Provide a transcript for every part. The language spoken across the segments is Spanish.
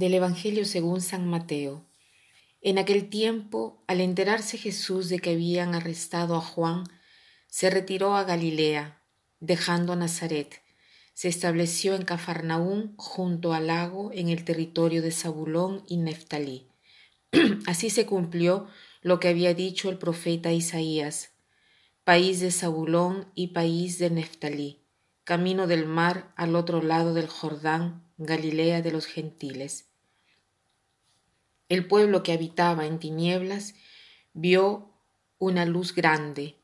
Del Evangelio según San Mateo. En aquel tiempo, al enterarse Jesús de que habían arrestado a Juan, se retiró a Galilea, dejando Nazaret. Se estableció en Cafarnaún, junto al lago, en el territorio de Zabulón y Neftalí. Así se cumplió lo que había dicho el profeta Isaías, país de Zabulón y país de Neftalí camino del mar al otro lado del Jordán, Galilea de los gentiles. El pueblo que habitaba en tinieblas vio una luz grande.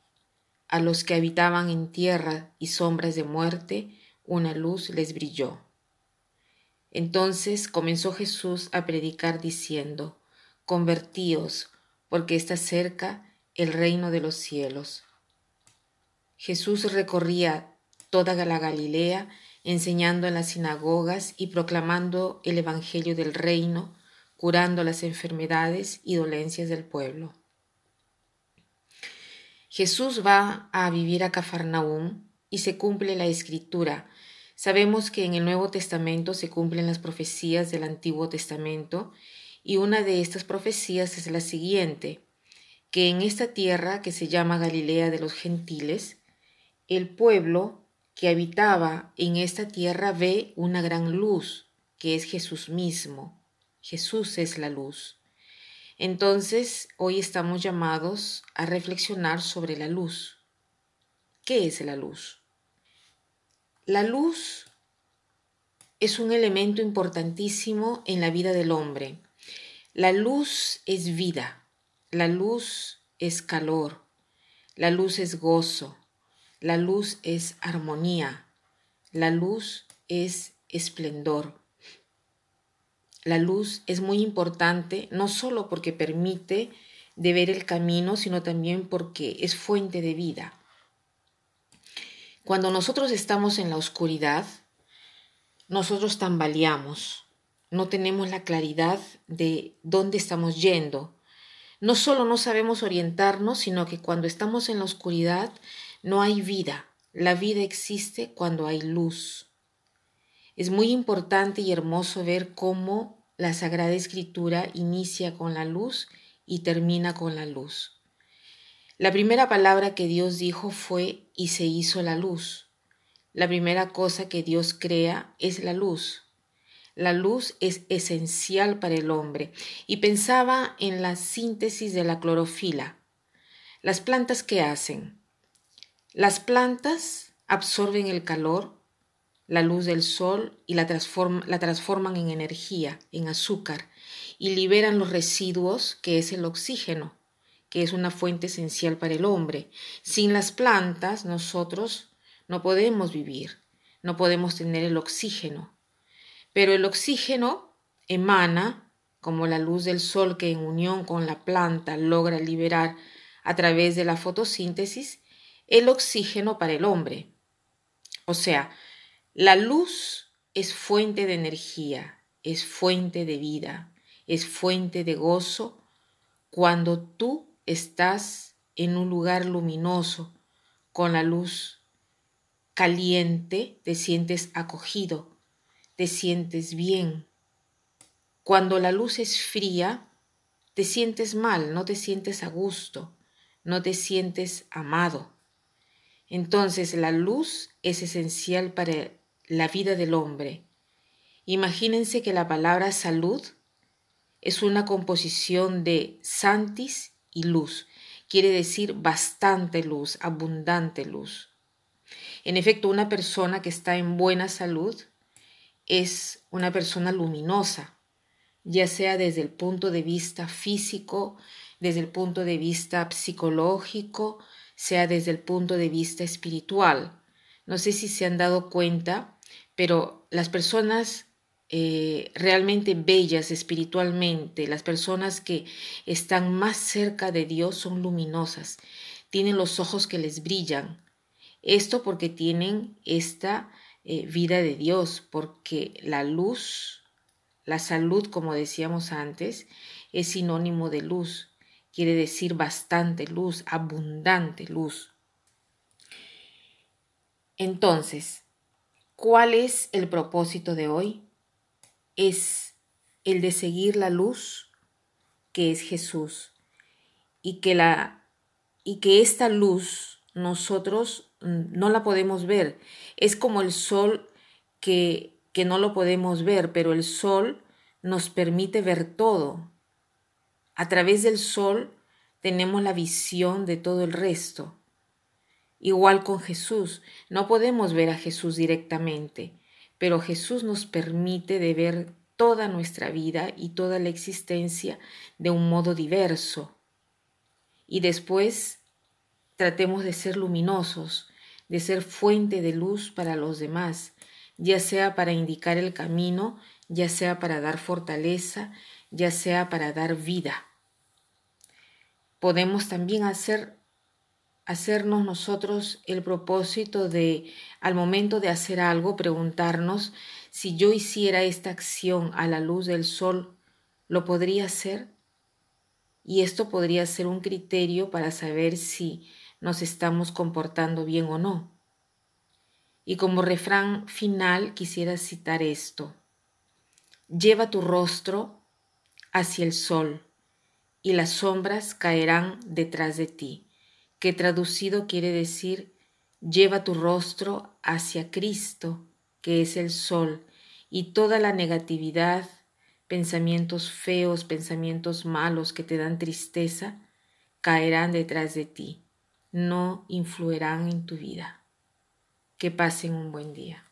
A los que habitaban en tierra y sombras de muerte, una luz les brilló. Entonces comenzó Jesús a predicar diciendo, Convertíos, porque está cerca el reino de los cielos. Jesús recorría toda la Galilea, enseñando en las sinagogas y proclamando el Evangelio del reino, curando las enfermedades y dolencias del pueblo. Jesús va a vivir a Cafarnaúm y se cumple la escritura. Sabemos que en el Nuevo Testamento se cumplen las profecías del Antiguo Testamento y una de estas profecías es la siguiente, que en esta tierra que se llama Galilea de los gentiles, el pueblo que habitaba en esta tierra ve una gran luz, que es Jesús mismo. Jesús es la luz. Entonces, hoy estamos llamados a reflexionar sobre la luz. ¿Qué es la luz? La luz es un elemento importantísimo en la vida del hombre. La luz es vida, la luz es calor, la luz es gozo, la luz es armonía. La luz es esplendor. La luz es muy importante no solo porque permite de ver el camino, sino también porque es fuente de vida. Cuando nosotros estamos en la oscuridad, nosotros tambaleamos, no tenemos la claridad de dónde estamos yendo. No solo no sabemos orientarnos, sino que cuando estamos en la oscuridad no hay vida. La vida existe cuando hay luz. Es muy importante y hermoso ver cómo la Sagrada Escritura inicia con la luz y termina con la luz. La primera palabra que Dios dijo fue y se hizo la luz. La primera cosa que Dios crea es la luz. La luz es esencial para el hombre y pensaba en la síntesis de la clorofila. Las plantas que hacen las plantas absorben el calor, la luz del sol y la, la, transforman en energía, en azúcar, y liberan los residuos que es el oxígeno, que es una fuente esencial para el hombre. Sin las plantas nosotros no podemos vivir, no podemos tener el oxígeno. Pero el oxígeno emana, como la luz del sol que en unión con la planta logra liberar a través de la fotosíntesis, el oxígeno para el hombre. O sea, la luz es fuente de energía, es fuente de vida, es fuente de gozo cuando tú estás en un lugar luminoso, con la luz caliente, te sientes acogido, te sientes bien. Cuando la luz es fría, te sientes mal, no te sientes a gusto, no te sientes amado. Entonces la luz es esencial para la vida del hombre. Imagínense que la palabra salud es una composición de santis y luz. Quiere decir bastante luz, abundante luz. En efecto, una persona que está en buena salud es una persona luminosa, ya sea desde el punto de vista físico, desde el punto de vista psicológico, sea desde el punto de vista espiritual. No sé si se han dado cuenta, pero las personas eh, realmente bellas espiritualmente, las personas que están más cerca de Dios son luminosas, tienen los ojos que les brillan. Esto porque tienen esta eh, vida de Dios, porque la luz, la salud, como decíamos antes, es sinónimo de luz quiere decir bastante luz, abundante luz. Entonces, ¿cuál es el propósito de hoy? Es el de seguir la luz que es Jesús y que la y que esta luz nosotros no la podemos ver. Es como el sol que, que no lo podemos ver, pero el sol nos permite ver todo. A través del sol tenemos la visión de todo el resto. Igual con Jesús, no podemos ver a Jesús directamente, pero Jesús nos permite de ver toda nuestra vida y toda la existencia de un modo diverso. Y después tratemos de ser luminosos, de ser fuente de luz para los demás, ya sea para indicar el camino, ya sea para dar fortaleza, ya sea para dar vida. Podemos también hacer hacernos nosotros el propósito de, al momento de hacer algo, preguntarnos si yo hiciera esta acción a la luz del sol, ¿lo podría hacer? Y esto podría ser un criterio para saber si nos estamos comportando bien o no. Y como refrán final quisiera citar esto. Lleva tu rostro hacia el sol y las sombras caerán detrás de ti que traducido quiere decir lleva tu rostro hacia Cristo, que es el sol, y toda la negatividad, pensamientos feos, pensamientos malos que te dan tristeza, caerán detrás de ti, no influirán en tu vida. Que pasen un buen día.